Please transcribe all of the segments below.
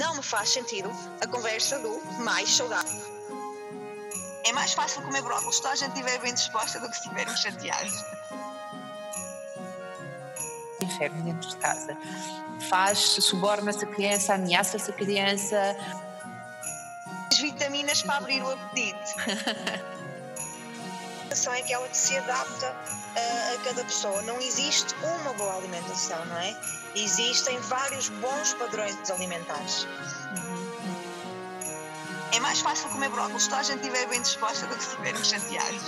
Não me faz sentido a conversa do mais saudável. É mais fácil comer brócolis se toda a gente estiver bem disposta do que se estiverem chateados. Inferno dentro de casa. Faz, suborna-se a criança, ameaça-se a criança. As vitaminas para abrir o apetite. Alimentação é aquela que se adapta a, a cada pessoa. Não existe uma boa alimentação, não é? Existem vários bons padrões alimentares. É mais fácil comer brócolis se a gente estiver bem disposta do que se estiverem chateados.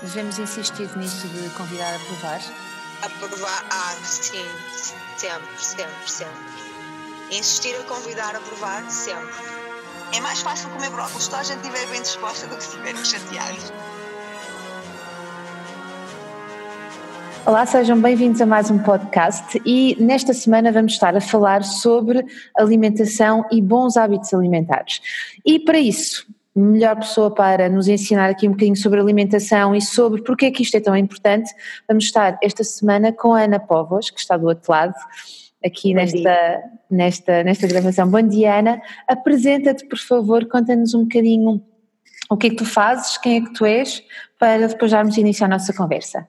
Devemos insistir nisso de convidar a provar. A provar, ah, sim, sempre, sempre, sempre. Insistir a convidar a provar, sempre. É mais fácil comer brócolis se a gente estiver bem disposta do que se estiverem chateados. Olá, sejam bem-vindos a mais um podcast e nesta semana vamos estar a falar sobre alimentação e bons hábitos alimentares. E para isso, melhor pessoa para nos ensinar aqui um bocadinho sobre alimentação e sobre porque é que isto é tão importante, vamos estar esta semana com a Ana Povos, que está do outro lado, aqui nesta, nesta, nesta gravação. Bom dia, Ana. Apresenta-te, por favor, conta-nos um bocadinho o que é que tu fazes, quem é que tu és, para depois darmos início à nossa conversa.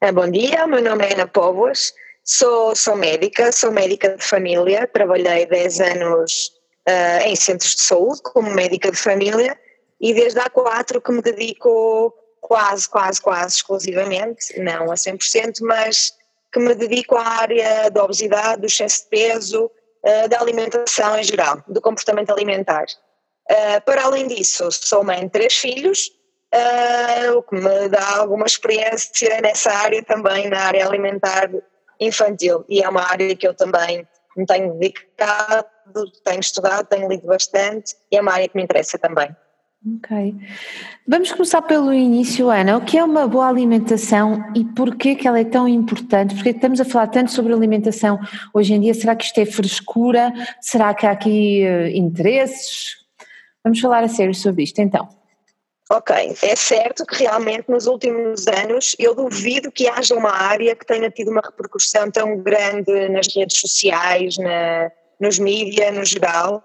É, bom dia, meu nome é Ana Povos, sou, sou médica, sou médica de família, trabalhei 10 anos uh, em centros de saúde como médica de família e desde há quatro que me dedico quase, quase, quase exclusivamente, não a 100%, mas que me dedico à área da obesidade, do excesso de peso, uh, da alimentação em geral, do comportamento alimentar. Uh, para além disso, sou mãe de três filhos, uh, o que me dá alguma experiência nessa área também, na área alimentar infantil. E é uma área que eu também me tenho dedicado, tenho estudado, tenho lido bastante e é uma área que me interessa também. Ok. Vamos começar pelo início, Ana. O que é uma boa alimentação e porquê que ela é tão importante? Porque estamos a falar tanto sobre alimentação hoje em dia. Será que isto é frescura? Será que há aqui uh, interesses? Vamos falar a sério sobre isto então. Ok, é certo que realmente nos últimos anos eu duvido que haja uma área que tenha tido uma repercussão tão grande nas redes sociais, na, nos mídias no geral,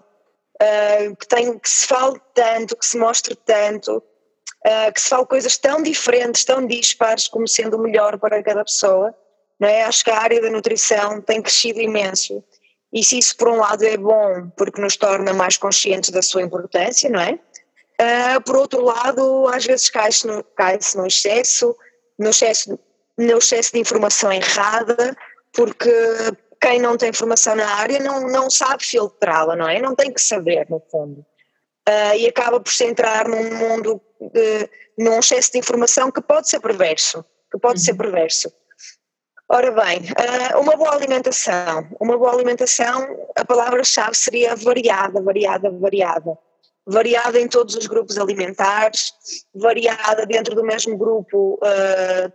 uh, que, tem, que se fale tanto, que se mostre tanto, uh, que se fale coisas tão diferentes, tão dispares como sendo o melhor para cada pessoa. Não é? Acho que a área da nutrição tem crescido imenso. E se isso por um lado é bom, porque nos torna mais conscientes da sua importância, não é? Uh, por outro lado, às vezes cai-se no, cai no excesso, no excesso, no excesso de informação errada, porque quem não tem formação na área não, não sabe filtrá-la, não é? Não tem que saber, no fundo. Uh, e acaba por se entrar num mundo, de, num excesso de informação que pode ser perverso, que pode uhum. ser perverso. Ora bem, uh, uma boa alimentação, uma boa alimentação, a palavra-chave seria variada, variada, variada variada em todos os grupos alimentares, variada dentro do mesmo grupo, uh,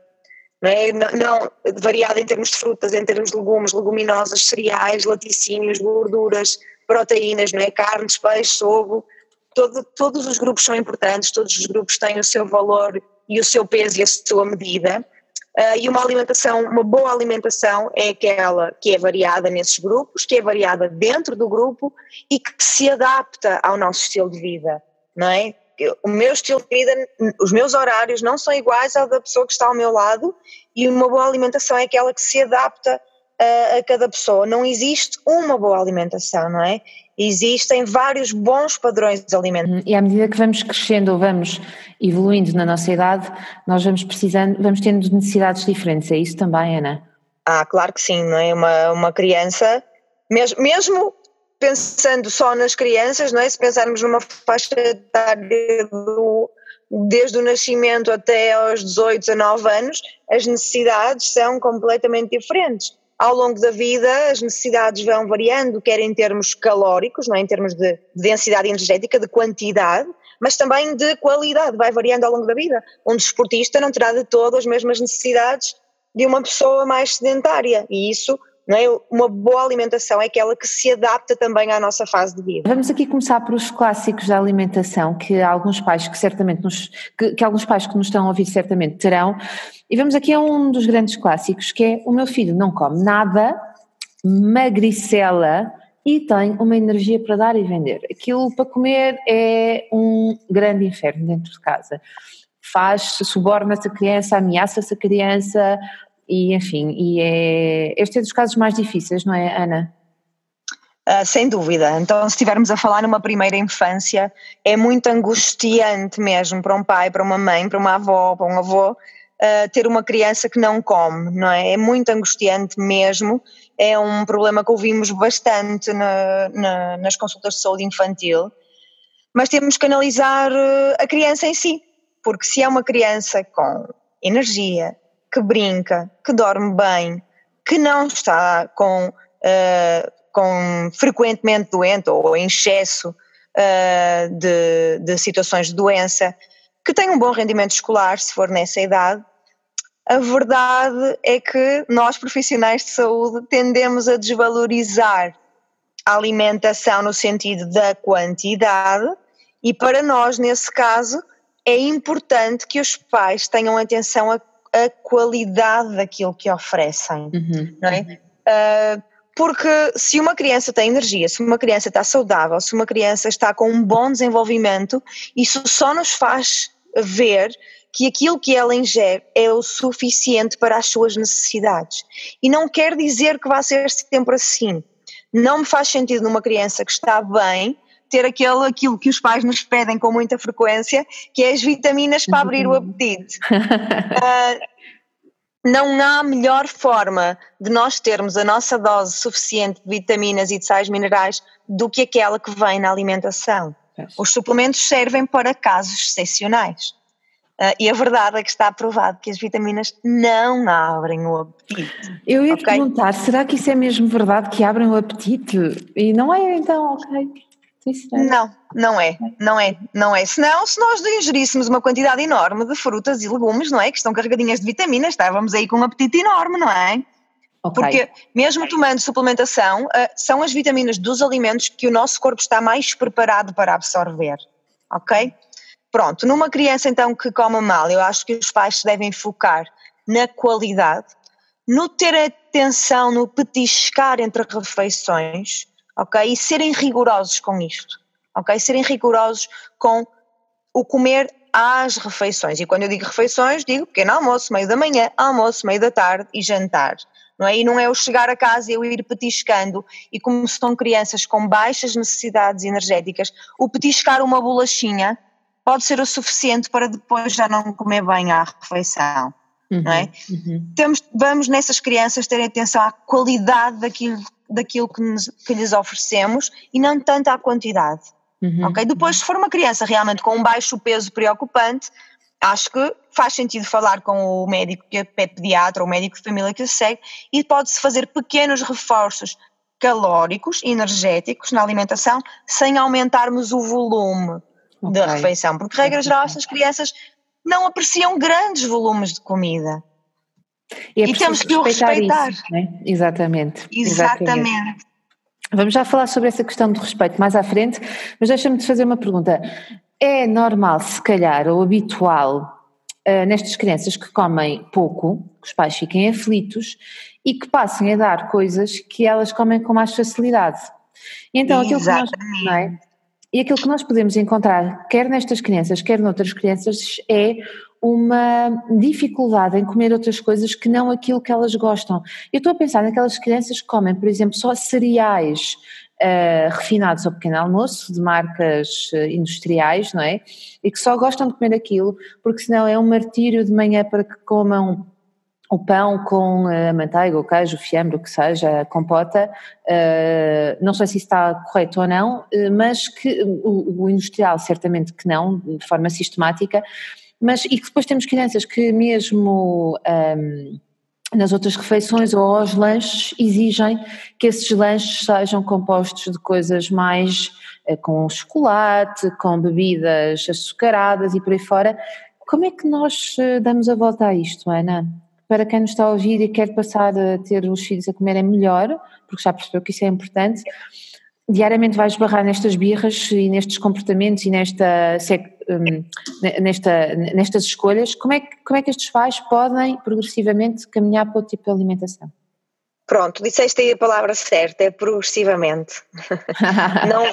não, é? não, não, variada em termos de frutas, em termos de legumes, leguminosas, cereais, laticínios, gorduras, proteínas, não é? carnes, peixes, ovo, todo, todos os grupos são importantes, todos os grupos têm o seu valor e o seu peso e a sua medida. Uh, e uma alimentação, uma boa alimentação é aquela que é variada nesses grupos, que é variada dentro do grupo e que se adapta ao nosso estilo de vida, não é? O meu estilo de vida, os meus horários não são iguais ao da pessoa que está ao meu lado e uma boa alimentação é aquela que se adapta a, a cada pessoa. Não existe uma boa alimentação, não é? Existem vários bons padrões alimentares. E à medida que vamos crescendo ou vamos evoluindo na nossa idade, nós vamos precisando, vamos tendo necessidades diferentes. É isso também, Ana? Ah, claro que sim, não é? Uma, uma criança, mesmo, mesmo pensando só nas crianças, não é? Se pensarmos numa faixa etária do, desde o nascimento até aos 18, 19 anos, as necessidades são completamente diferentes ao longo da vida as necessidades vão variando, quer em termos calóricos, não é? em termos de densidade energética, de quantidade, mas também de qualidade, vai variando ao longo da vida. Um desportista não terá de todo as mesmas necessidades de uma pessoa mais sedentária e isso não é? Uma boa alimentação é aquela que se adapta também à nossa fase de vida. Vamos aqui começar por os clássicos da alimentação que alguns pais que certamente nos, que, que, alguns pais que nos estão a ouvir certamente terão. E vamos aqui a um dos grandes clássicos que é o meu filho não come nada magricela e tem uma energia para dar e vender. Aquilo para comer é um grande inferno dentro de casa. Faz, suborna-se a criança, ameaça-se a criança e enfim, e é, este é dos casos mais difíceis, não é Ana? Uh, sem dúvida. Então, se estivermos a falar numa primeira infância, é muito angustiante mesmo para um pai, para uma mãe, para uma avó, para um avô, uh, ter uma criança que não come, não é? É muito angustiante mesmo. É um problema que ouvimos bastante na, na, nas consultas de saúde infantil, mas temos que analisar ah, a criança em si, porque se é uma criança com energia, que brinca, que dorme bem, que não está com. Uh, com frequentemente doente ou em excesso uh, de, de situações de doença, que tem um bom rendimento escolar, se for nessa idade, a verdade é que nós, profissionais de saúde, tendemos a desvalorizar a alimentação no sentido da quantidade, e para nós, nesse caso, é importante que os pais tenham atenção à, qualidade daquilo que oferecem, uhum, não é? Uhum. Uh, porque se uma criança tem energia, se uma criança está saudável, se uma criança está com um bom desenvolvimento, isso só nos faz ver que aquilo que ela ingere é o suficiente para as suas necessidades. E não quer dizer que vá ser sempre assim. Não me faz sentido numa criança que está bem ter aquele, aquilo que os pais nos pedem com muita frequência, que é as vitaminas para abrir o apetite. uh, não há melhor forma de nós termos a nossa dose suficiente de vitaminas e de sais minerais do que aquela que vem na alimentação. Os suplementos servem para casos excepcionais. Uh, e a verdade é que está provado que as vitaminas não abrem o apetite. Eu ia okay? perguntar, será que isso é mesmo verdade que abrem o apetite? E não é então, ok. Não, não é, não é, não é. Senão, se nós ingeríssemos uma quantidade enorme de frutas e legumes, não é? Que estão carregadinhas de vitaminas, estávamos aí com um apetite enorme, não é? Okay. Porque mesmo tomando suplementação, uh, são as vitaminas dos alimentos que o nosso corpo está mais preparado para absorver, ok? Pronto, numa criança então que come mal, eu acho que os pais se devem focar na qualidade, no ter atenção, no petiscar entre refeições, ok? E serem rigorosos com isto, ok? Serem rigorosos com o comer às refeições. E quando eu digo refeições, digo pequeno almoço, meio da manhã, almoço, meio da tarde e jantar. Não é? E não é eu chegar a casa e eu ir petiscando, e como são crianças com baixas necessidades energéticas, o petiscar uma bolachinha pode ser o suficiente para depois já não comer bem à refeição. Uhum, não é? Uhum. Temos, vamos nessas crianças ter atenção à qualidade daquilo daquilo que, nos, que lhes oferecemos e não tanto à quantidade. Uhum. Ok? Depois, se for uma criança realmente com um baixo peso preocupante, acho que faz sentido falar com o médico que é pediatra ou o médico de família que o segue e pode-se fazer pequenos reforços calóricos, energéticos na alimentação, sem aumentarmos o volume okay. da refeição, porque regra geral essas crianças não apreciam grandes volumes de comida. E, é e temos que o respeitar. Isso, né? Exatamente. Exatamente. Exatamente. Vamos já falar sobre essa questão do respeito mais à frente, mas deixa-me te fazer uma pergunta. É normal, se calhar, ou habitual, uh, nestas crianças que comem pouco, que os pais fiquem aflitos e que passem a dar coisas que elas comem com mais facilidade. Então, aquilo que nós, é? E aquilo que nós podemos encontrar, quer nestas crianças, quer noutras crianças, é uma dificuldade em comer outras coisas que não aquilo que elas gostam. Eu estou a pensar naquelas crianças que comem, por exemplo, só cereais uh, refinados ao pequeno almoço, de marcas uh, industriais, não é? E que só gostam de comer aquilo, porque senão é um martírio de manhã para que comam o pão com a manteiga, o queijo, o fiambre, o que seja, a compota, não sei se isso está correto ou não, mas que o, industrial certamente que não, de forma sistemática, mas e que depois temos crianças que mesmo um, nas outras refeições ou aos lanches exigem que esses lanches sejam compostos de coisas mais uh, com chocolate, com bebidas açucaradas e por aí fora. Como é que nós uh, damos a volta a isto, Ana? Para quem nos está a ouvir e quer passar a ter os filhos a comerem melhor, porque já percebeu que isso é importante, diariamente vais barrar nestas birras e nestes comportamentos e nesta nesta, nestas escolhas, como é, que, como é que estes pais podem progressivamente caminhar para outro tipo de alimentação? Pronto, disseste aí a palavra certa, é progressivamente. não,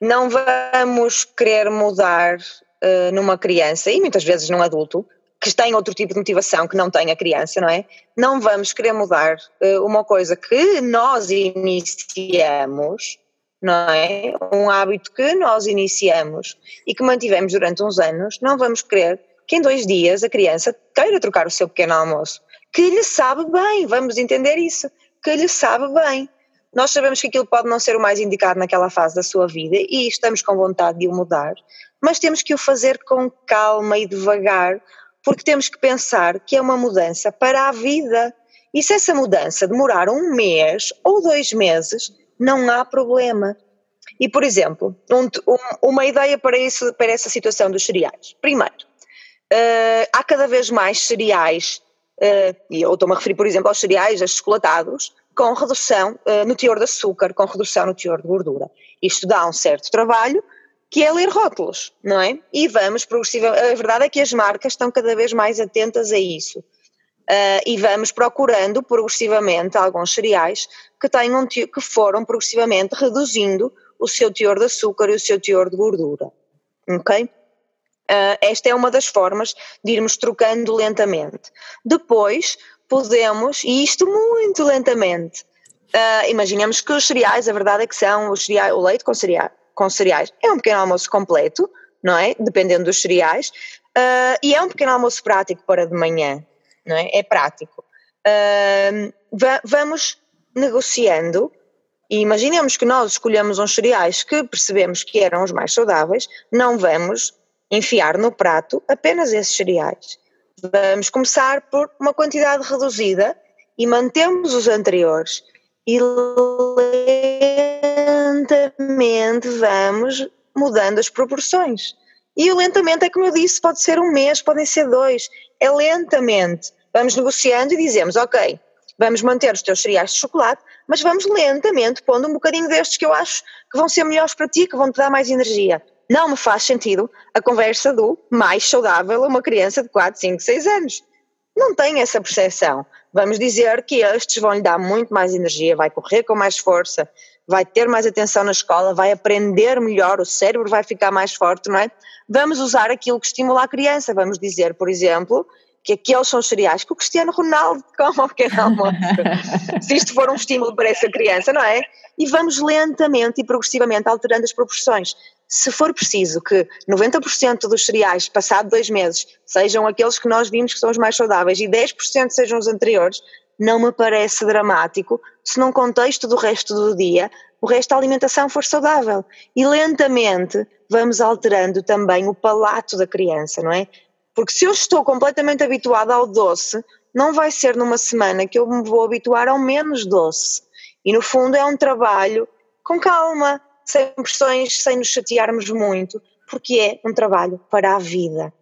não vamos querer mudar uh, numa criança e muitas vezes num adulto que tem outro tipo de motivação que não tem a criança, não é? Não vamos querer mudar uh, uma coisa que nós iniciamos, não é? Um hábito que nós iniciamos e que mantivemos durante uns anos, não vamos querer que em dois dias a criança queira trocar o seu pequeno almoço, que lhe sabe bem, vamos entender isso, que lhe sabe bem. Nós sabemos que aquilo pode não ser o mais indicado naquela fase da sua vida e estamos com vontade de o mudar, mas temos que o fazer com calma e devagar, porque temos que pensar que é uma mudança para a vida. E se essa mudança demorar um mês ou dois meses, não há problema. E, por exemplo, um, um, uma ideia para, isso, para essa situação dos cereais. Primeiro, uh, há cada vez mais cereais, uh, e eu estou-me a referir, por exemplo, aos cereais chocolatados, com redução uh, no teor de açúcar, com redução no teor de gordura. Isto dá um certo trabalho, que é ler rótulos, não é? E vamos progressivamente. A verdade é que as marcas estão cada vez mais atentas a isso. Uh, e vamos procurando progressivamente alguns cereais que, tenham, que foram progressivamente reduzindo o seu teor de açúcar e o seu teor de gordura. Ok? Uh, esta é uma das formas de irmos trocando lentamente. Depois podemos, e isto muito lentamente, uh, imaginemos que os cereais, a verdade é que são cereais, o leite com, cereais, com cereais é um pequeno almoço completo, não é? Dependendo dos cereais, uh, e é um pequeno almoço prático para de manhã, não é? É prático. Va vamos negociando e imaginemos que nós escolhemos uns cereais que percebemos que eram os mais saudáveis, não vamos enfiar no prato apenas esses cereais. Vamos começar por uma quantidade reduzida e mantemos os anteriores. E lentamente vamos mudando as proporções. E o lentamente é como eu disse, pode ser um mês, podem ser dois. É lentamente. Vamos negociando e dizemos, ok, vamos manter os teus cereais de chocolate, mas vamos lentamente pondo um bocadinho destes que eu acho que vão ser melhores para ti, que vão te dar mais energia não me faz sentido a conversa do mais saudável a uma criança de 4, 5, 6 anos. Não tem essa percepção. Vamos dizer que estes vão lhe dar muito mais energia, vai correr com mais força, vai ter mais atenção na escola, vai aprender melhor, o cérebro vai ficar mais forte, não é? Vamos usar aquilo que estimula a criança. Vamos dizer, por exemplo, que aqueles são os cereais que o Cristiano Ronaldo come ao pequeno almoço. Se isto for um estímulo para essa criança, não é? E vamos lentamente e progressivamente alterando as proporções se for preciso que 90% dos cereais, passado dois meses, sejam aqueles que nós vimos que são os mais saudáveis e 10% sejam os anteriores, não me parece dramático se num contexto do resto do dia o resto da alimentação for saudável. E lentamente vamos alterando também o palato da criança, não é? Porque se eu estou completamente habituada ao doce, não vai ser numa semana que eu me vou habituar ao menos doce. E no fundo é um trabalho com calma, sem pressões, sem nos chatearmos muito, porque é um trabalho para a vida.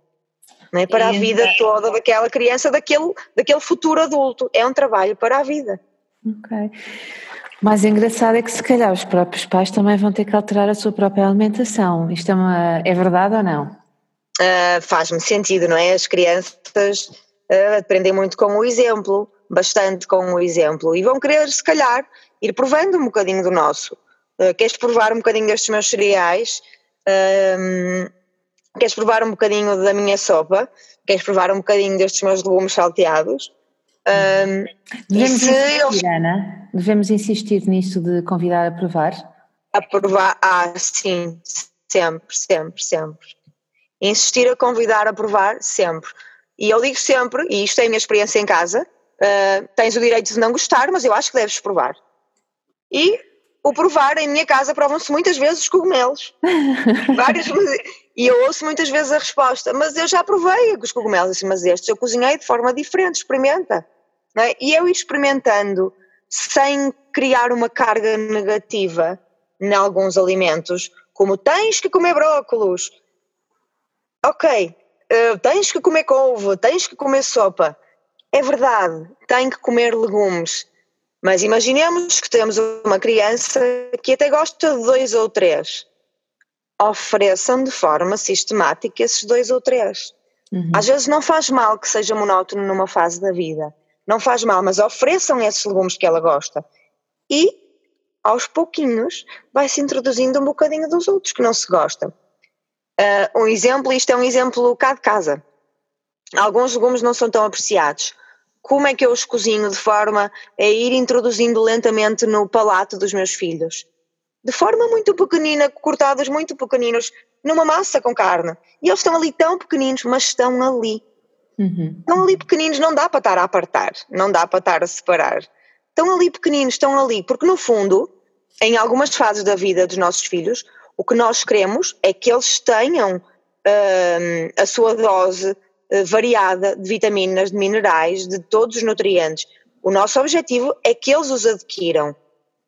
Não é para a vida toda daquela criança, daquele, daquele futuro adulto. É um trabalho para a vida. Ok. Mas engraçado é que se calhar os próprios pais também vão ter que alterar a sua própria alimentação. Isto é, uma, é verdade ou não? Uh, Faz-me sentido, não é? As crianças uh, aprendem muito com o exemplo, bastante com o exemplo, e vão querer, se calhar, ir provando um bocadinho do nosso. Uh, queres provar um bocadinho destes meus cereais? Um, queres provar um bocadinho da minha sopa? Queres provar um bocadinho destes meus legumes salteados? Um, Devemos insistir, Ana? Devemos insistir nisso de convidar a provar? A provar, ah, sim, sempre, sempre, sempre. Insistir a convidar a provar, sempre. E eu digo sempre, e isto é a minha experiência em casa, uh, tens o direito de não gostar, mas eu acho que deves provar. E o provar, em minha casa provam-se muitas vezes os cogumelos. Várias E eu ouço muitas vezes a resposta, mas eu já provei os cogumelos, assim, mas estes eu cozinhei de forma diferente, experimenta. É? E eu experimentando, sem criar uma carga negativa em alguns alimentos, como tens que comer brócolos, ok, uh, tens que comer couve, tens que comer sopa. É verdade, tem que comer legumes, mas imaginemos que temos uma criança que até gosta de dois ou três. Ofereçam de forma sistemática esses dois ou três. Uhum. Às vezes não faz mal que seja monótono numa fase da vida, não faz mal, mas ofereçam esses legumes que ela gosta. E, aos pouquinhos, vai-se introduzindo um bocadinho dos outros que não se gostam. Uh, um exemplo, isto é um exemplo cá de casa. Alguns legumes não são tão apreciados. Como é que eu os cozinho de forma a ir introduzindo lentamente no palato dos meus filhos? De forma muito pequenina, cortados muito pequeninos, numa massa com carne. E eles estão ali tão pequeninos, mas estão ali. Uhum. Estão ali pequeninos, não dá para estar a apartar, não dá para estar a separar. Estão ali pequeninos, estão ali, porque no fundo, em algumas fases da vida dos nossos filhos, o que nós queremos é que eles tenham hum, a sua dose uh, variada de vitaminas, de minerais, de todos os nutrientes. O nosso objetivo é que eles os adquiram.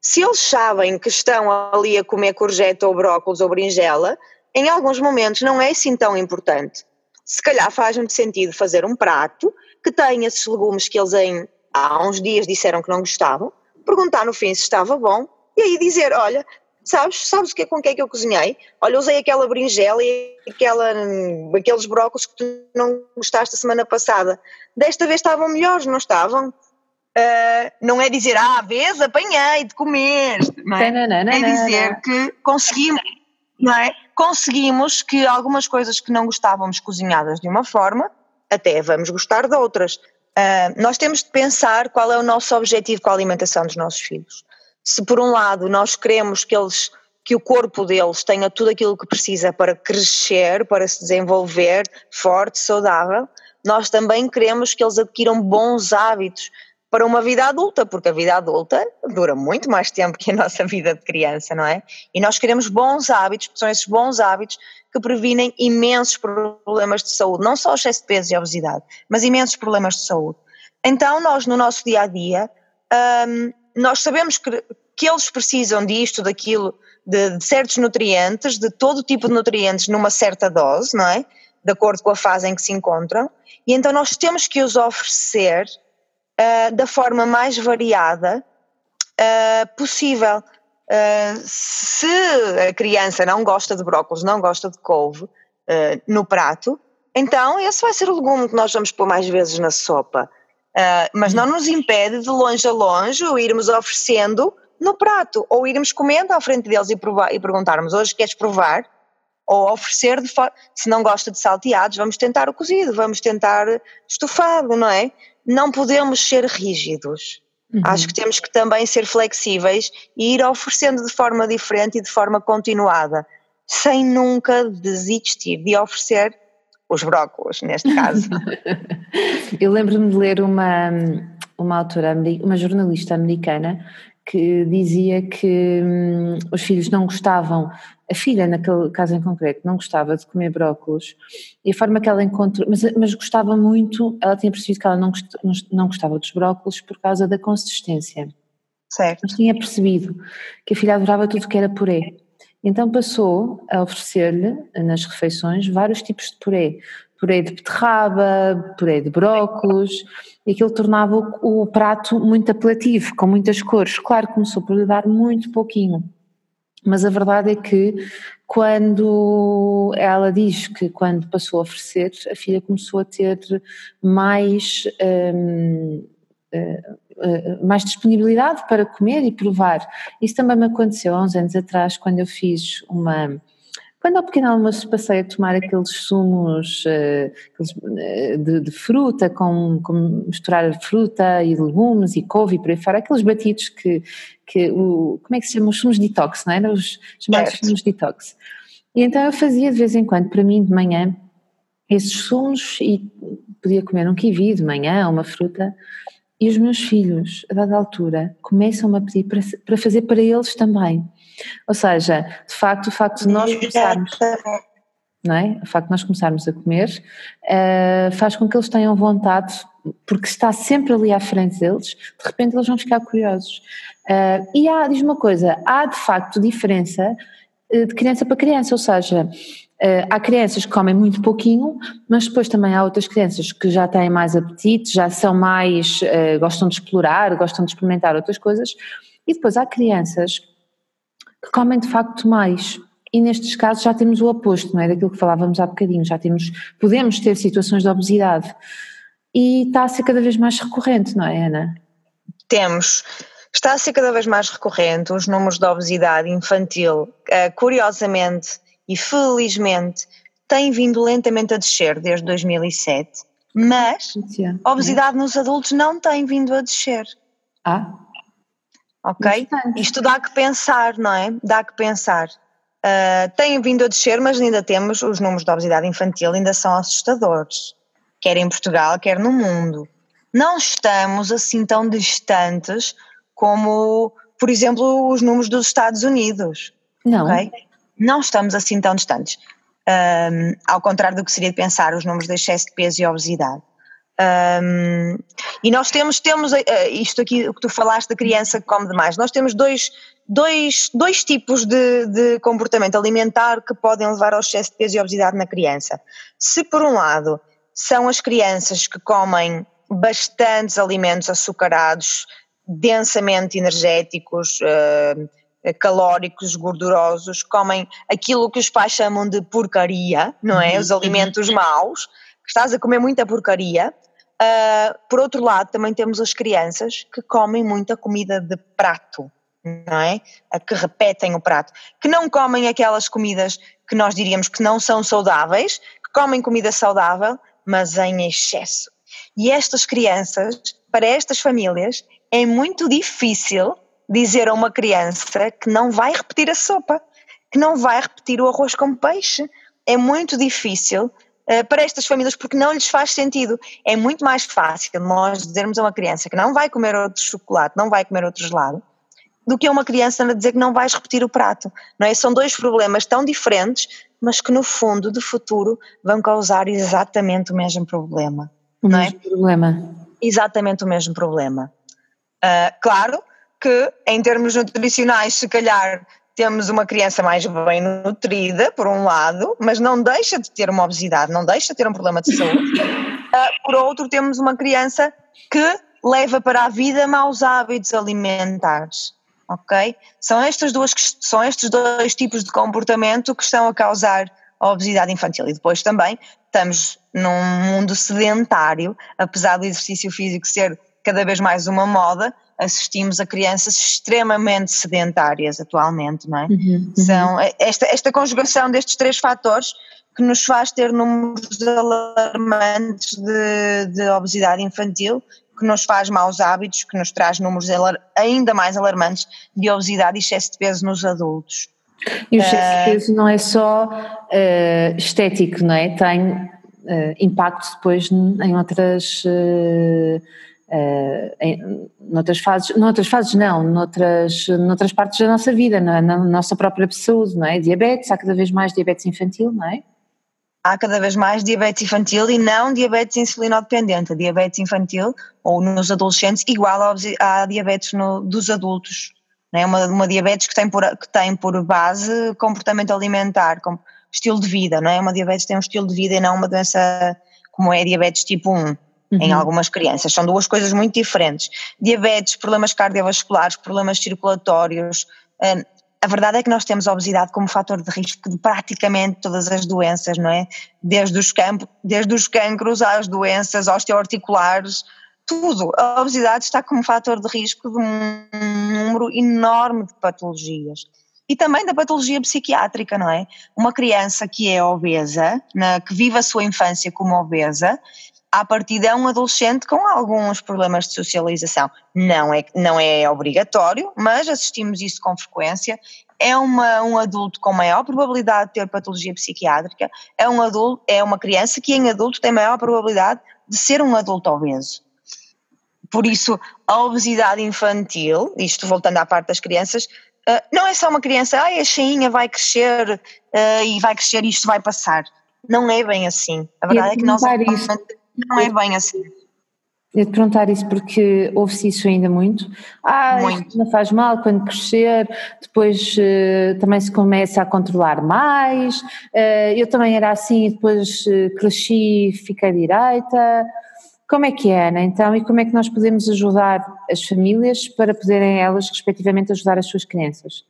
Se eles sabem que estão ali a comer courgette ou brócolis ou berinjela, em alguns momentos não é assim tão importante. Se calhar faz muito sentido fazer um prato que tenha esses legumes que eles em, há uns dias disseram que não gostavam, perguntar no fim se estava bom e aí dizer, olha, sabes, sabes que, com que é que eu cozinhei? Olha, usei aquela berinjela e aquela, aqueles brócolis que tu não gostaste a semana passada. Desta vez estavam melhores, não estavam? Uh, não é dizer, ah, vês, apanhei de comer, não é? Não, não, não, é dizer que conseguimos, não é? Conseguimos que algumas coisas que não gostávamos cozinhadas de uma forma, até vamos gostar de outras. Uh, nós temos de pensar qual é o nosso objetivo com a alimentação dos nossos filhos. Se por um lado nós queremos que eles que o corpo deles tenha tudo aquilo que precisa para crescer, para se desenvolver forte, saudável, nós também queremos que eles adquiram bons hábitos para uma vida adulta, porque a vida adulta dura muito mais tempo que a nossa vida de criança, não é? E nós queremos bons hábitos, porque são esses bons hábitos que previnem imensos problemas de saúde, não só excesso de peso e obesidade, mas imensos problemas de saúde. Então, nós no nosso dia a dia, hum, nós sabemos que, que eles precisam disto, daquilo, de, de certos nutrientes, de todo tipo de nutrientes numa certa dose, não é? De acordo com a fase em que se encontram, e então nós temos que os oferecer uh, da forma mais variada uh, possível. Uh, se a criança não gosta de brócolis, não gosta de couve no prato, então esse vai ser o legume que nós vamos pôr mais vezes na sopa. mas não nos impede de longe a longe o irmos oferecendo no prato, ou irmos comendo à frente deles e, e perguntarmos: hoje queres provar? Ou oferecer, de se não gosta de salteados, vamos tentar o cozido, vamos tentar estofado, não é? Não podemos ser rígidos. Uhum. Acho que temos que também ser flexíveis e ir oferecendo de forma diferente e de forma continuada, sem nunca desistir de oferecer os brócolos, neste caso. Eu lembro-me de ler uma, uma autora, uma jornalista americana que dizia que hum, os filhos não gostavam, a filha naquele caso em concreto não gostava de comer brócolos e a forma que ela encontrou, mas, mas gostava muito, ela tinha percebido que ela não, não gostava dos brócolos por causa da consistência. Certo. Mas tinha percebido que a filha adorava tudo que era purê. Então passou a oferecer-lhe nas refeições vários tipos de purê, purê de beterraba, purê de brócolos, e aquilo tornava o, o, prato muito apelativo, com muitas cores. Claro, começou por lhe dar muito pouquinho, mas a verdade é que quando ela diz que quando passou a oferecer, a filha começou a ter mais. Hum, eh, eh, mais disponibilidade para comer e provar. Isso também me aconteceu há uns anos atrás, quando eu fiz uma, quando ao pequeno almoço passei a tomar aqueles sumos uh, de, de, fruta, com, com, misturar fruta e legumes e couve e por aí fora, aqueles batidos que, que o, como é que se chama? Os sumos detox, não é? Os chamados sumos detox. E então eu fazia de vez em quando, para mim, de manhã, esses sumos e podia comer um kiwi de manhã, uma fruta, e os meus filhos, a dada altura, começam a pedir para, para fazer para eles também. Ou seja, de facto, o facto de nós começarmos, não é? O facto de nós começarmos a comer uh, faz com que eles tenham vontade, porque está sempre ali à frente deles, de repente eles vão ficar curiosos. Uh, e há, diz uma coisa, há de facto diferença eh, de criança para criança, ou seja, há crianças que comem muito pouquinho, mas depois também há outras crianças que já têm mais apetite, já são mais, gostam de explorar, gostam de experimentar outras coisas, e depois há crianças que comem de facto mais. E nestes casos já temos o oposto, não é? Daquilo que falávamos há bocadinho, já temos, podemos ter situações de obesidade. e está a ser cada vez mais recorrente, não é, Ana? Temos. Está a ser cada vez mais recorrente os números de obesidade infantil, uh, curiosamente e felizmente, têm vindo lentamente a descer desde 2007, mas a obesidade nos adultos não tem vindo a descer. Ah. Ok? Isto dá que pensar, não é? Dá que pensar. Uh, tem vindo a descer, mas ainda temos os números de obesidade infantil, ainda são assustadores, quer em Portugal, quer no mundo. Não estamos assim tão distantes como, por exemplo, os números dos Estados Unidos. Não. Okay? Não estamos assim tão distantes. Um, ao contrário do que seria de pensar, os números de excesso de peso e obesidade. Um, e nós temos, temos uh, isto aqui, o que tu falaste da criança que come demais, nós temos dois, dois, dois tipos de, de comportamento alimentar que podem levar ao excesso de peso e obesidade na criança. Se por um lado são as crianças que comem bastantes alimentos açucarados, densamente energéticos, uh, calóricos, gordurosos, comem aquilo que os pais chamam de porcaria, não é? Uhum. Os alimentos maus, estás a comer muita porcaria. Uh, por outro lado, também temos as crianças que comem muita comida de prato, não é? Que repetem o prato, que não comem aquelas comidas que nós diríamos que não são saudáveis, que comem comida saudável, mas em excesso. E estas crianças, para estas famílias, é muito difícil dizer a uma criança que não vai repetir a sopa, que não vai repetir o arroz com peixe. É muito difícil uh, para estas famílias porque não lhes faz sentido. É muito mais fácil nós dizermos a uma criança que não vai comer outro chocolate, não vai comer outro gelado, do que a uma criança dizer que não vais repetir o prato. Não é? São dois problemas tão diferentes, mas que no fundo, de futuro, vão causar exatamente o mesmo problema. O não é? mesmo é? problema. Exatamente o mesmo problema. Uh, claro que em termos nutricionais, se calhar temos uma criança mais bem nutrida, por um lado, mas não deixa de ter uma obesidade, não deixa de ter um problema de saúde. Uh, por outro, temos uma criança que leva para a vida maus hábitos alimentares. Ok? São estas duas são estes dois tipos de comportamento que estão a causar a obesidade infantil. E depois também estamos num mundo sedentário, apesar do exercício físico ser cada vez mais uma moda, assistimos a crianças extremamente sedentárias atualmente, não é? Uhum, uhum. São esta, esta conjugação destes três fatores que nos faz ter números alarmantes de, de obesidade infantil, que nos faz maus hábitos, que nos traz números ainda mais alarmantes de obesidade e excesso de peso nos adultos. E o excesso uh, de eh, peso não é só uh, estético, não é? Tem uh, impacto depois em outras Uh, em, noutras fases, noutras fases não, noutras, noutras partes da nossa vida, na, na, nossa própria saúde, não é? Diabetes, há cada vez mais diabetes infantil, não é? Há cada vez mais diabetes infantil e não diabetes insulinodependente. Diabetes infantil, ou nos adolescentes, igual à diabetes no, dos adultos. Não é? uma, uma diabetes que tem, por, que tem por base comportamento alimentar, com, estilo de vida, não é? Uma diabetes tem um estilo de vida e não uma doença como é diabetes tipo 1 uhum. em algumas crianças. São duas coisas muito diferentes. Diabetes, problemas cardiovasculares, problemas circulatórios. Hum, a verdade é que nós temos a obesidade como fator de risco de praticamente todas as doenças, não é? Desde os, campos, desde os cancros às doenças osteoarticulares, tudo. A obesidade está como fator de risco de um número enorme de patologias. E também da patologia psiquiátrica, não é? Uma criança que é obesa, que vive a sua infância como obesa, à partida é um adolescente com alguns problemas de socialização. Não é, não é obrigatório, mas assistimos isso com frequência. É uma, um adulto com maior probabilidade de ter patologia psiquiátrica, é, um adulto, é uma criança que em adulto tem maior probabilidade de ser um adulto obeso. Por isso, a obesidade infantil, isto voltando à parte das crianças, uh, não é só uma criança, ai, a cheinha vai crescer uh, e vai crescer e isto vai passar. Não é bem assim. A verdade é que nós não é bem assim. Eu te perguntar isso porque ouve-se isso ainda muito. Ah, muito. não faz mal quando crescer, depois uh, também se começa a controlar mais. Uh, eu também era assim e depois uh, cresci e fiquei direita. Como é que é, Ana? Então, e como é que nós podemos ajudar as famílias para poderem elas, respectivamente, ajudar as suas crianças?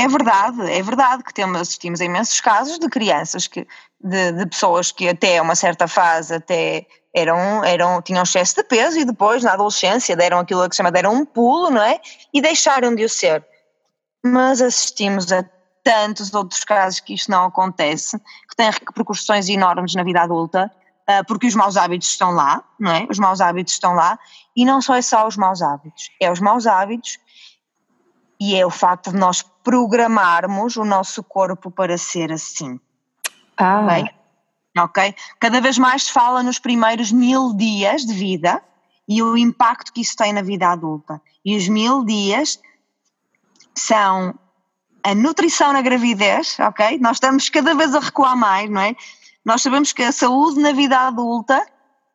É verdade, é verdade que temos, assistimos a imensos casos de crianças, que, de, de pessoas que até uma certa fase até eram, eram, tinham excesso de peso e depois, na adolescência, deram aquilo que se chama, deram um pulo, não é? E deixaram de o ser. Mas assistimos a tantos outros casos que isto não acontece, que têm repercussões enormes na vida adulta, ah, porque os maus hábitos estão lá, não é? Os maus hábitos estão lá, e não só é só os maus hábitos, é os maus hábitos e é o facto de nós programarmos o nosso corpo para ser assim. Ah. Okay? ok? Cada vez mais se fala nos primeiros mil dias de vida e o impacto que isso tem na vida adulta. E os mil dias são a nutrição na gravidez, ok? Nós estamos cada vez a recuar mais, não é? Nós sabemos que a saúde na vida adulta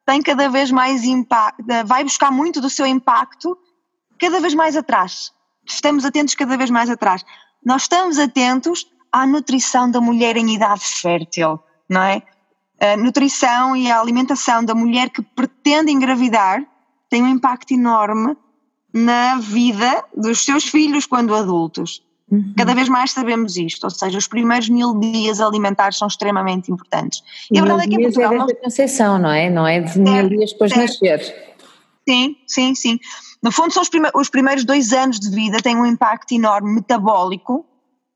tem cada vez mais impacto, vai buscar muito do seu impacto cada vez mais atrás. Estamos atentos cada vez mais atrás. Nós estamos atentos à nutrição da mulher em idade fértil, não é? A nutrição e a alimentação da mulher que pretende engravidar tem um impacto enorme na vida dos seus filhos quando adultos. Uhum. Cada vez mais sabemos isto, ou seja, os primeiros mil dias alimentares são extremamente importantes. E, a verdade é que em Portugal. É desde a conceição, não é? Não é de mil dias depois de nascer. Sim, sim, sim. No fundo, são os, prime os primeiros dois anos de vida têm um impacto enorme metabólico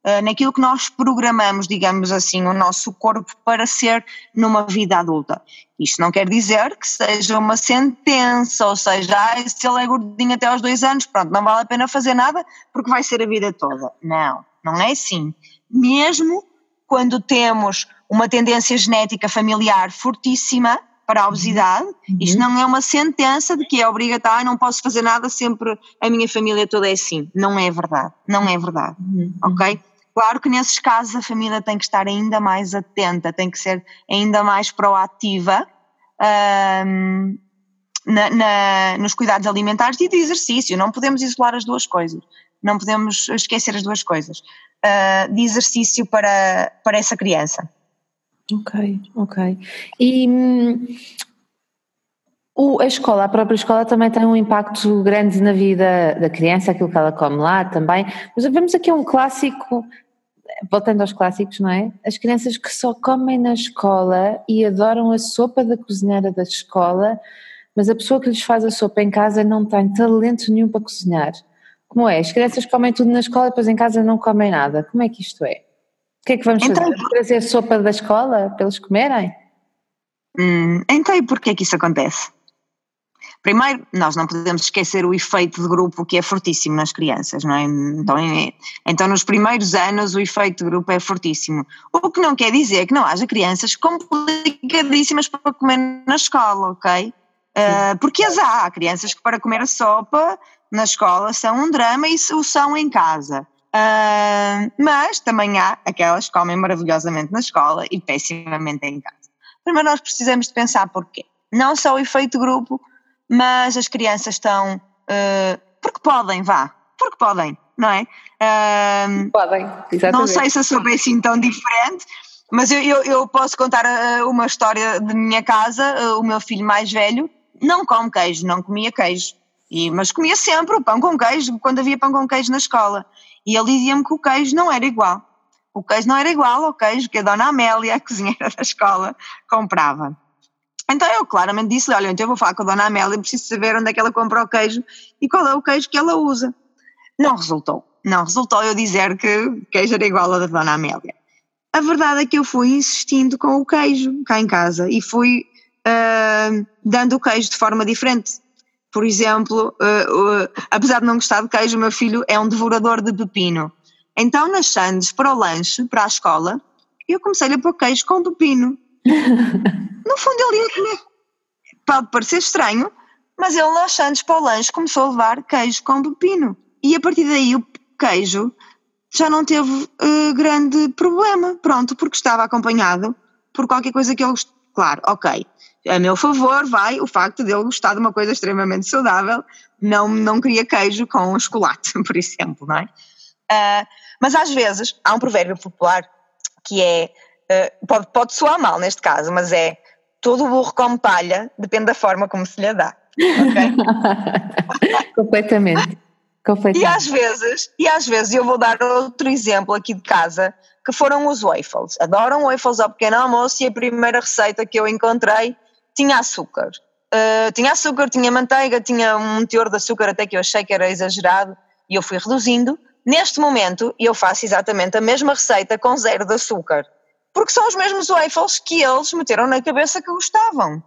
uh, naquilo que nós programamos, digamos assim, o nosso corpo para ser numa vida adulta. Isto não quer dizer que seja uma sentença, ou seja, ah, se ele é gordinho até aos dois anos, pronto, não vale a pena fazer nada porque vai ser a vida toda. Não, não é assim. Mesmo quando temos uma tendência genética familiar fortíssima, para a obesidade. Uhum. Isto não é uma sentença de que é obrigatório, não posso fazer nada, sempre a minha família toda é assim. Não é verdade, não é verdade, uhum. ok? Claro que nesses casos a família tem que estar ainda mais atenta, tem que ser ainda mais proativa na, na, nos cuidados alimentares e de exercício. Não podemos isolar as duas coisas, não podemos esquecer as duas coisas. Uh, de exercício para, para essa criança. Ok, ok. E hum, o, a escola, a própria escola também tem um impacto grande na vida da criança, aquilo que ela come lá também. Mas vemos aqui um clássico, voltando aos clássicos, não é? As crianças que só comem na escola e adoram a sopa da cozinheira da escola, mas a pessoa que lhes faz a sopa em casa não tem talento nenhum para cozinhar. Como é? As crianças comem tudo na escola e depois em casa não comem nada. Como é que isto é? O que é que vamos então, fazer? Trazer sopa da escola para eles comerem? Hum, então, e porquê que isso acontece? Primeiro, nós não podemos esquecer o efeito de grupo que é fortíssimo nas crianças, não é? Então, é, então, nos primeiros anos o efeito de grupo é fortíssimo. O que não quer dizer que não haja crianças complicadíssimas para comer na escola, ok? Uh, porque as há, há crianças que para comer a sopa na escola são um drama e o são em casa. Uh, mas também há aquelas que comem maravilhosamente na escola e pessimamente em casa. Primeiro nós precisamos de pensar porquê. Não só o efeito grupo, mas as crianças estão, uh, porque podem, vá, porque podem, não é? Uh, podem, exatamente. Não sei se eu sou assim tão diferente, mas eu, eu, eu posso contar uma história de minha casa, o meu filho mais velho não come queijo, não comia queijo. E, mas comia sempre o pão com queijo, quando havia pão com queijo na escola. E ele dizia-me que o queijo não era igual. O queijo não era igual ao queijo que a dona Amélia, a cozinheira da escola, comprava. Então eu claramente disse-lhe, olha, então eu vou falar com a dona Amélia, preciso saber onde é que ela compra o queijo e qual é o queijo que ela usa. Não resultou. Não resultou eu dizer que o queijo era igual ao da dona Amélia. A verdade é que eu fui insistindo com o queijo cá em casa e fui uh, dando o queijo de forma diferente. Por exemplo, uh, uh, apesar de não gostar de queijo, o meu filho é um devorador de pepino. Então, nas sandes para o lanche, para a escola, eu comecei a pôr queijo com pepino. no fundo, ele pode parecer estranho, mas ele nas sandes para o lanche começou a levar queijo com pepino. E a partir daí o queijo já não teve uh, grande problema, pronto, porque estava acompanhado por qualquer coisa que ele. Claro, ok a meu favor vai o facto de ele gostar de uma coisa extremamente saudável, não, não queria queijo com chocolate, por exemplo, não é? Uh, mas às vezes há um provérbio popular que é, uh, pode, pode soar mal neste caso, mas é todo burro come palha, depende da forma como se lhe dá. Okay? Completamente. E às vezes, e às vezes eu vou dar outro exemplo aqui de casa, que foram os waffles. Adoram waffles ao pequeno almoço e a primeira receita que eu encontrei tinha açúcar. Uh, tinha açúcar, tinha manteiga, tinha um teor de açúcar até que eu achei que era exagerado e eu fui reduzindo. Neste momento eu faço exatamente a mesma receita com zero de açúcar, porque são os mesmos waffles que eles meteram na cabeça que gostavam.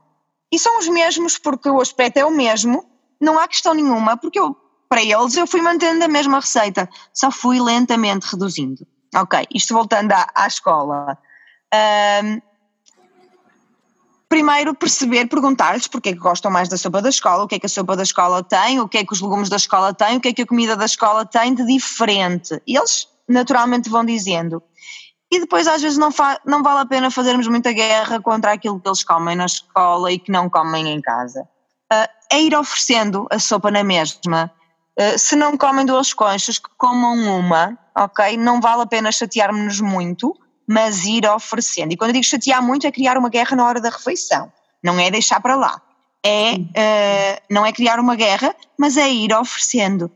E são os mesmos porque o aspecto é o mesmo, não há questão nenhuma, porque eu, para eles eu fui mantendo a mesma receita, só fui lentamente reduzindo. Ok, isto voltando à, à escola. Um, primeiro perceber, perguntar-lhes porque é que gostam mais da sopa da escola, o que é que a sopa da escola tem, o que é que os legumes da escola têm, o que é que a comida da escola tem de diferente. E eles naturalmente vão dizendo. E depois às vezes não, não vale a pena fazermos muita guerra contra aquilo que eles comem na escola e que não comem em casa. Uh, é ir oferecendo a sopa na mesma. Uh, se não comem duas conchas, que comam uma, ok? Não vale a pena chatearmos-nos muito, mas ir oferecendo. E quando eu digo chatear muito, é criar uma guerra na hora da refeição, não é deixar para lá. É, uh, não é criar uma guerra, mas é ir oferecendo.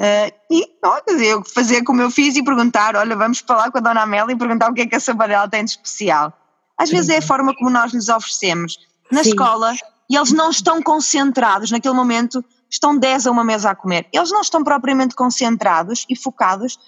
Uh, e olha, eu fazer como eu fiz e perguntar: olha, vamos falar com a Dona Amélia e perguntar o que é que a sabarela tem de especial. Às vezes é a forma como nós lhes oferecemos. Na Sim. escola, e eles não estão concentrados naquele momento, estão 10 a uma mesa a comer. Eles não estão propriamente concentrados e focados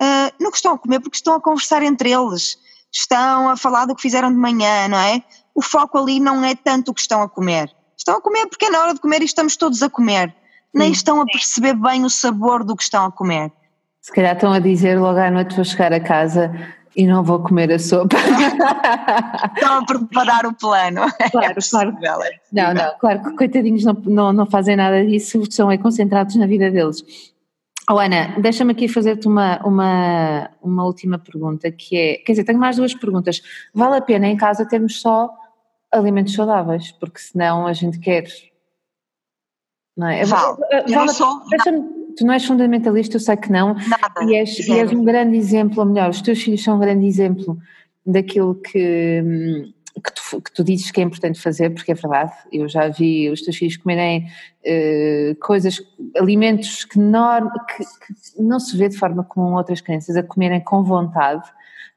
uh, no que estão a comer, porque estão a conversar entre eles, estão a falar do que fizeram de manhã, não é? O foco ali não é tanto o que estão a comer. Estão a comer porque é na hora de comer e estamos todos a comer. Nem estão a perceber bem o sabor do que estão a comer. Se calhar estão a dizer logo à noite vou chegar a casa e não vou comer a sopa. Estão a preparar o plano. Claro, claro. Não, não, claro que coitadinhos não, não, não fazem nada disso, são é concentrados na vida deles. Oh, Ana, deixa-me aqui fazer-te uma, uma, uma última pergunta, que é, quer dizer, tenho mais duas perguntas. Vale a pena em casa termos só alimentos saudáveis, porque senão a gente quer, não é? Vale, vale, eu não sou, tu não és fundamentalista, eu sei que não, nada, e, és, e és um grande exemplo, ou melhor, os teus filhos são um grande exemplo daquilo que, hum, que tu, que tu, dizes que é importante fazer, porque é verdade, eu já vi os teus filhos comerem uh, coisas, alimentos que, norm, que, que, não se vê de forma comum outras crianças a comerem com vontade.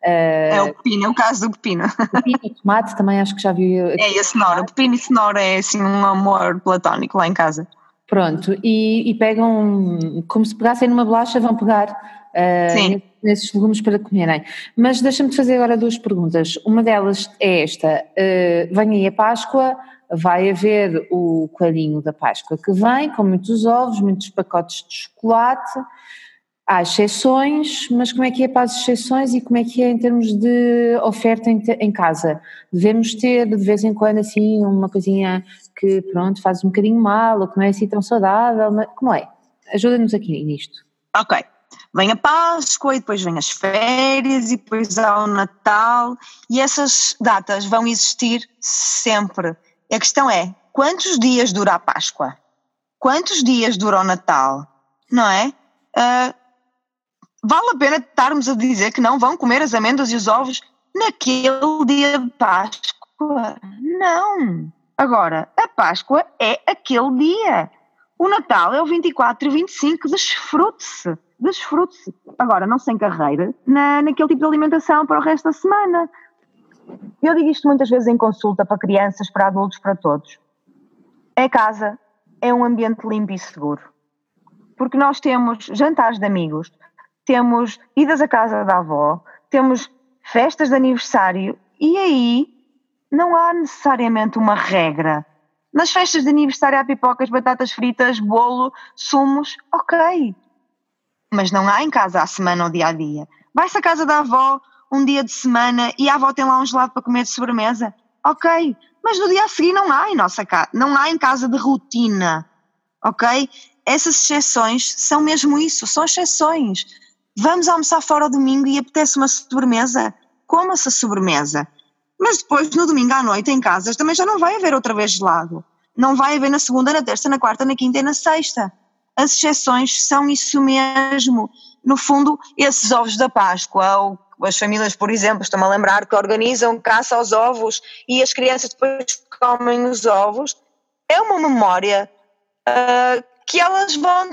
Uh, é o pepino, é o caso do pepino. Pepino e tomate também acho que já vi. É, e a cenoura, o pepino e cenoura é assim um amor platónico lá em casa. Pronto, e, e pegam, como se pegassem numa bolacha, vão pegar uh, nesses legumes para comerem. Mas deixa-me fazer agora duas perguntas. Uma delas é esta: uh, vem aí a Páscoa, vai haver o coelhinho da Páscoa que vem, com muitos ovos, muitos pacotes de chocolate. Há exceções, mas como é que é para as exceções e como é que é em termos de oferta em, em casa? Devemos ter de vez em quando assim uma coisinha que pronto faz um bocadinho mal ou que não é assim tão saudável, mas como é? Ajuda-nos aqui nisto. Ok, vem a Páscoa e depois vem as férias e depois há o Natal e essas datas vão existir sempre. A questão é, quantos dias dura a Páscoa? Quantos dias dura o Natal? Não é? Uh, vale a pena estarmos a dizer que não vão comer as amêndoas e os ovos naquele dia de Páscoa? Não. Agora, a Páscoa é aquele dia. O Natal é o 24 e 25, desfrute-se desfrute-se. Agora, não sem carreira na, naquele tipo de alimentação para o resto da semana. Eu digo isto muitas vezes em consulta para crianças, para adultos, para todos. É casa, é um ambiente limpo e seguro. Porque nós temos jantares de amigos, temos idas à casa da avó, temos festas de aniversário e aí não há necessariamente uma regra. Nas festas de aniversário há pipocas, batatas fritas, bolo, sumos, ok mas não há em casa à semana ou dia a dia. Vai-se à casa da avó um dia de semana e a avó tem lá um gelado para comer de sobremesa. Ok, mas no dia a seguir não há em nossa casa, não há em casa de rotina. Ok? Essas exceções são mesmo isso, são exceções. Vamos almoçar fora ao domingo e apetece uma sobremesa? Coma-se a sobremesa. Mas depois, no domingo à noite, em casa, também já não vai haver outra vez gelado. Não vai haver na segunda, na terça, na quarta, na quinta e na sexta as exceções são isso mesmo. No fundo, esses ovos da Páscoa, ou as famílias, por exemplo, estão a lembrar que organizam caça aos ovos e as crianças depois comem os ovos, é uma memória uh, que elas vão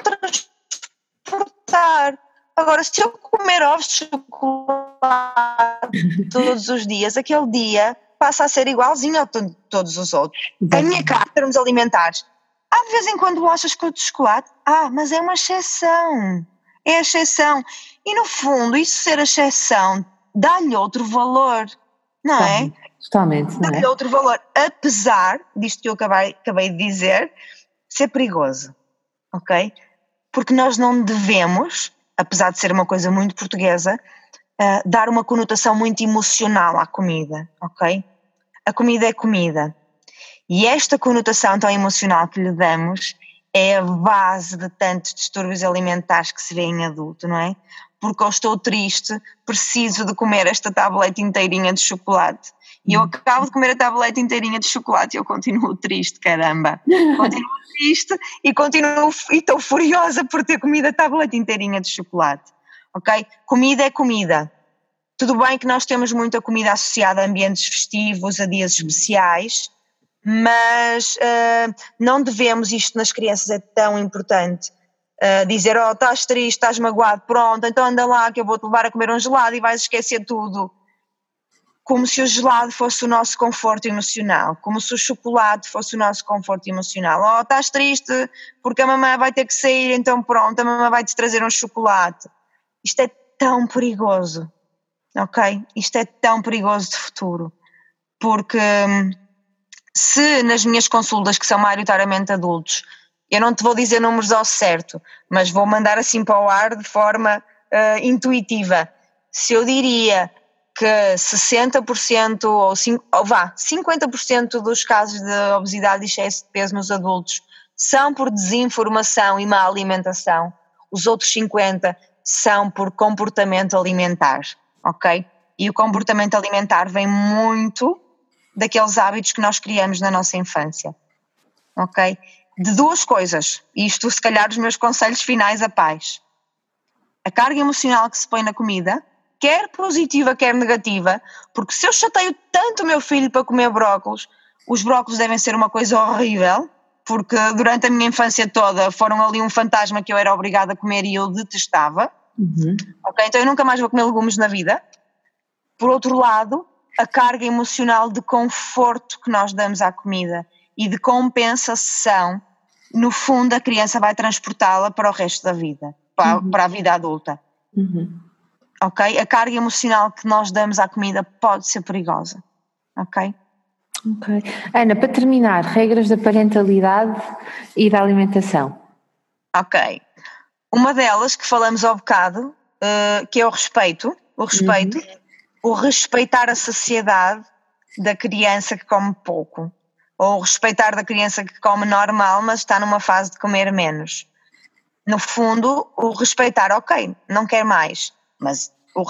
transportar. Agora, se eu comer ovos de chocolate todos os dias, aquele dia passa a ser igualzinho a todos os outros. A minha cara, em termos alimentares, há de vez em quando bolachas com de chocolate, ah, mas é uma exceção, é a exceção. E no fundo, isso ser a exceção dá-lhe outro valor, não é? Totalmente, é? Dá-lhe outro valor, apesar disto que eu acabei, acabei de dizer, ser perigoso, ok? Porque nós não devemos, apesar de ser uma coisa muito portuguesa, uh, dar uma conotação muito emocional à comida, ok? A comida é comida. E esta conotação tão emocional que lhe damos é a base de tantos distúrbios alimentares que se vê em adulto, não é? Porque eu estou triste, preciso de comer esta tableta inteirinha de chocolate. E eu acabo de comer a tableta inteirinha de chocolate e eu continuo triste, caramba. Continuo triste e continuo e estou furiosa por ter comido a tableta inteirinha de chocolate. Ok? Comida é comida. Tudo bem que nós temos muita comida associada a ambientes festivos, a dias especiais, mas uh, não devemos, isto nas crianças é tão importante, uh, dizer, oh, estás triste, estás magoado, pronto, então anda lá que eu vou-te levar a comer um gelado e vais esquecer tudo. Como se o gelado fosse o nosso conforto emocional, como se o chocolate fosse o nosso conforto emocional. Oh, estás triste porque a mamãe vai ter que sair, então pronto, a mamãe vai-te trazer um chocolate. Isto é tão perigoso, ok? Isto é tão perigoso de futuro, porque hum, se nas minhas consultas, que são maioritariamente adultos, eu não te vou dizer números ao certo, mas vou mandar assim para o ar de forma uh, intuitiva. Se eu diria que 60% ou, 5, ou vá, 50% dos casos de obesidade e excesso de peso nos adultos são por desinformação e má alimentação, os outros 50% são por comportamento alimentar, ok? E o comportamento alimentar vem muito daqueles hábitos que nós criamos na nossa infância. Ok? De duas coisas, isto se calhar os meus conselhos finais a pais. A carga emocional que se põe na comida, quer positiva, quer negativa, porque se eu chateio tanto o meu filho para comer brócolos, os brócolos devem ser uma coisa horrível, porque durante a minha infância toda foram ali um fantasma que eu era obrigada a comer e eu detestava. Uhum. Ok, então eu nunca mais vou comer legumes na vida. Por outro lado, a carga emocional de conforto que nós damos à comida e de compensação, no fundo a criança vai transportá-la para o resto da vida, para, uhum. para a vida adulta. Uhum. Ok? A carga emocional que nós damos à comida pode ser perigosa. Ok? Ok. Ana, para terminar, regras da parentalidade e da alimentação. Ok. Uma delas que falamos ao bocado, uh, que é o respeito. O respeito. Uhum o respeitar a sociedade da criança que come pouco, ou respeitar da criança que come normal, mas está numa fase de comer menos. No fundo, o respeitar, ok, não quer mais, mas o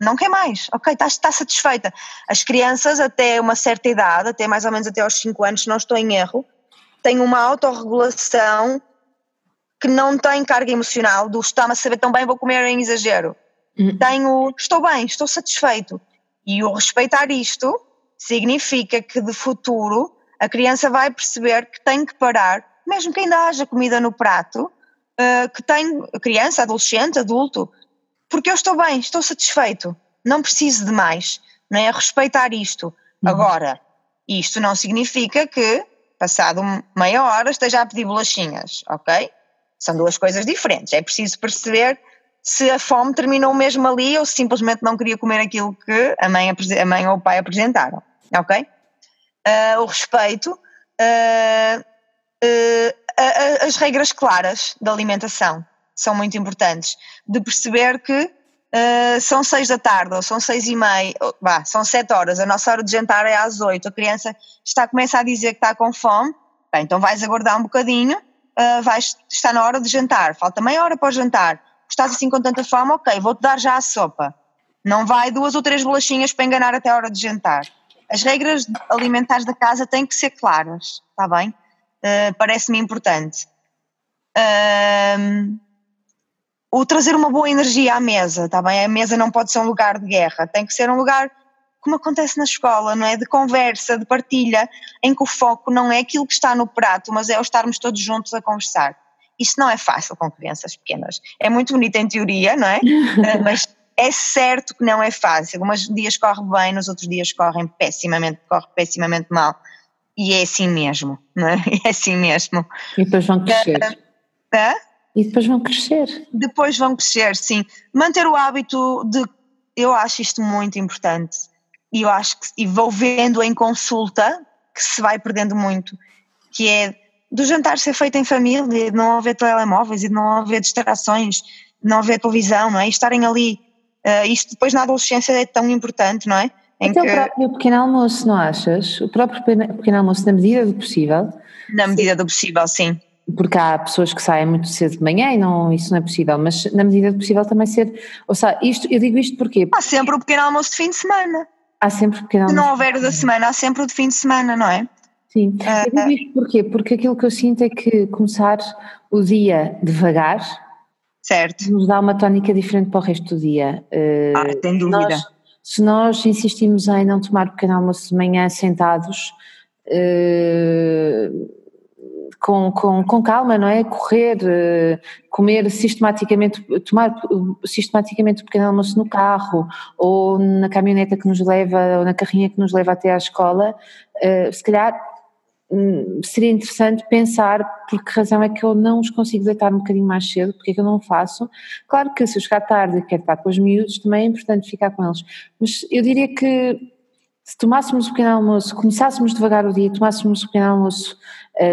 não quer mais, ok, está, está satisfeita. As crianças, até uma certa idade, até mais ou menos até aos 5 anos, se não estou em erro, têm uma autorregulação que não tem carga emocional do está-me a saber tão bem, vou comer em exagero. Uhum. Tenho, estou bem, estou satisfeito. E o respeitar isto significa que de futuro a criança vai perceber que tem que parar, mesmo que ainda haja comida no prato, uh, que tem criança, adolescente, adulto, porque eu estou bem, estou satisfeito, não preciso de mais, não é? Respeitar isto. Uhum. Agora, isto não significa que, passado meia hora, esteja a pedir bolachinhas, ok? São duas coisas diferentes. É preciso perceber se a fome terminou mesmo ali ou se simplesmente não queria comer aquilo que a mãe, a mãe ou o pai apresentaram, ok? Uh, o respeito, uh, uh, as regras claras da alimentação são muito importantes, de perceber que são seis da tarde ou são seis e meia, vá, são sete horas, a nossa hora de jantar é às oito, a criança está, começa a dizer que está com fome, bem, então vais aguardar um bocadinho, vais, está na hora de jantar, falta meia hora para o jantar, estás assim com tanta fome, ok, vou-te dar já a sopa. Não vai duas ou três bolachinhas para enganar até a hora de jantar. As regras alimentares da casa têm que ser claras, está bem? Uh, Parece-me importante. Uh, o trazer uma boa energia à mesa, está bem? A mesa não pode ser um lugar de guerra, tem que ser um lugar como acontece na escola, não é? De conversa, de partilha, em que o foco não é aquilo que está no prato, mas é o estarmos todos juntos a conversar. Isso não é fácil com crianças pequenas. É muito bonito em teoria, não é? Mas é certo que não é fácil. Alguns dias corre bem, nos outros dias correm pessimamente, corre pessimamente mal. E é assim mesmo, não é? É assim mesmo. E depois vão crescer. Uh, e depois vão crescer. Depois vão crescer, sim. Manter o hábito de. Eu acho isto muito importante. E eu acho que. E vou vendo em consulta que se vai perdendo muito, que é do jantar ser feito em família, de não haver telemóveis e de não haver distrações, de não haver televisão, não é? E estarem ali Uh, isto depois na adolescência é tão importante, não é? Em Até que... o próprio pequeno almoço, não achas? O próprio pequeno almoço, na medida do possível. Na medida do possível, sim. Porque há pessoas que saem muito cedo de manhã e não, isso não é possível, mas na medida do possível também ser. Ou seja, isto, eu digo isto porque. Há sempre o pequeno almoço de fim de semana. Há sempre o pequeno almoço. Se não houver o da semana, há sempre o de fim de semana, não é? Sim. Eu digo isto porquê? Porque aquilo que eu sinto é que começar o dia devagar Certo. Nos dá uma tónica diferente para o resto do dia. Uh, ah, sem dúvida. Nós, se nós insistimos em não tomar pequeno almoço de manhã sentados, uh, com, com, com calma, não é? Correr, uh, comer sistematicamente, tomar sistematicamente o pequeno almoço no carro ou na caminhoneta que nos leva ou na carrinha que nos leva até à escola, uh, se calhar Hum, seria interessante pensar por que razão é que eu não os consigo deitar um bocadinho mais cedo, porque é que eu não faço. Claro que se eu chegar tarde e quero estar com os miúdos, também é importante ficar com eles, mas eu diria que se tomássemos o pequeno almoço, começássemos devagar o dia, tomássemos o pequeno almoço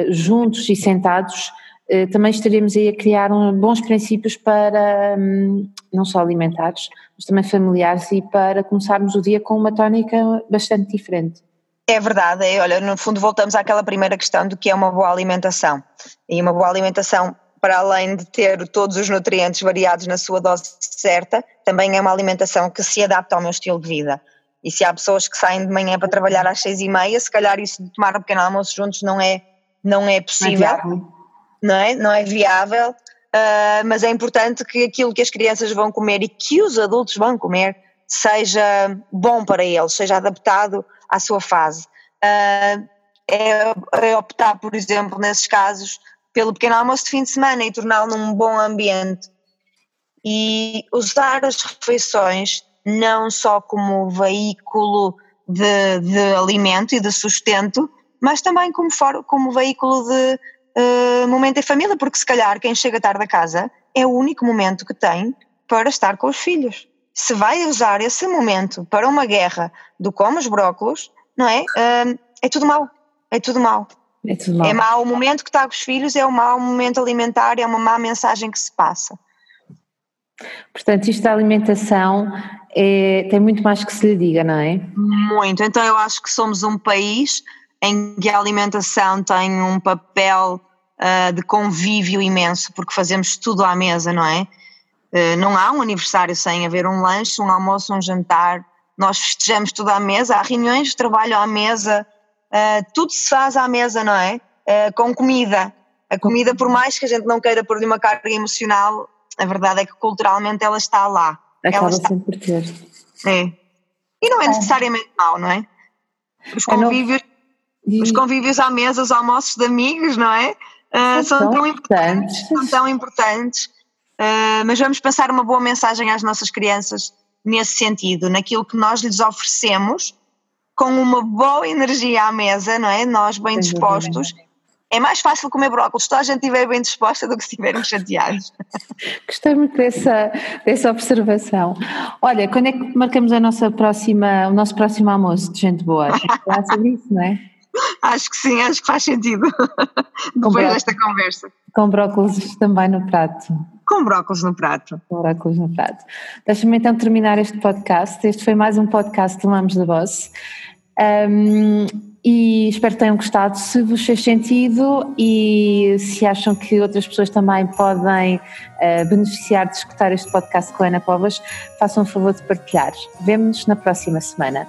juntos e sentados, uh, também estaríamos aí a criar bons princípios para, um, não só alimentares, mas também familiares e para começarmos o dia com uma tónica bastante diferente. É verdade, é, olha, no fundo voltamos àquela primeira questão do que é uma boa alimentação. E uma boa alimentação, para além de ter todos os nutrientes variados na sua dose certa, também é uma alimentação que se adapta ao meu estilo de vida. E se há pessoas que saem de manhã para trabalhar às seis e meia, se calhar isso de tomar um pequeno almoço juntos não é, não é possível, não é, não é, viável, uh, mas é importante que aquilo que as crianças vão comer e que os adultos vão comer seja bom para eles, seja adaptado à sua fase. Uh, é, é, optar, por exemplo, nesses casos, pelo pequeno almoço de fim de semana e torná-lo num bom ambiente. E usar as refeições não só como veículo de, de alimento e de sustento, mas também como, for, como veículo de uh, momento em família, porque se calhar quem chega tarde a casa é o único momento que tem para estar com os filhos se vai usar esse momento para uma guerra do como os brócolos, não é? Uh, é tudo mau. É tudo mau. É tudo mau. É mau o momento que está com os filhos, é um mau momento alimentar, é uma má mensagem que se passa. Portanto, isto da alimentação é, tem muito mais que se lhe diga, não é? Muito. Então, eu acho que somos um país em que a alimentação tem um papel uh, de convívio imenso, porque fazemos tudo à mesa, não é? Eh, não há um aniversário sem haver um lanche, um almoço, um jantar. Nós festejamos tudo à mesa, há reuniões de trabalho à mesa, uh, tudo se faz à mesa, não é? Uh, com comida. A comida, por mais que a gente não queira pôr-lhe uma carga emocional, a verdade é que culturalmente ela está lá. Acaba ela está... sempre ter. É. E não é, é. necessariamente mau, não é? Os convívios, não... os convívios à mesa, os almoços de amigos, não é? Uh, são, são, tão importantes. importantes. São tão importantes. Uh, mas vamos passar uma boa mensagem às nossas crianças nesse sentido, naquilo que nós lhes oferecemos, com uma boa energia à mesa, não é? Nós bem dispostos. É mais fácil comer brócolis se a gente estiver bem disposta do que se estiverem chateados. Gostei muito dessa, dessa observação. Olha, quando é que marcamos a nossa próxima, o nosso próximo almoço de gente boa? Falar sobre isso, não é? Acho que sim, acho que faz sentido. Depois desta conversa. Com brócolis também no prato com brócolis no prato. Com brócolis no prato. Deixa-me então terminar este podcast. Este foi mais um podcast do Mamos da Boss. Um, e espero que tenham gostado. Se vos fez sentido e se acham que outras pessoas também podem uh, beneficiar de escutar este podcast com a Ana Povas, façam o favor de partilhar. Vemo-nos na próxima semana.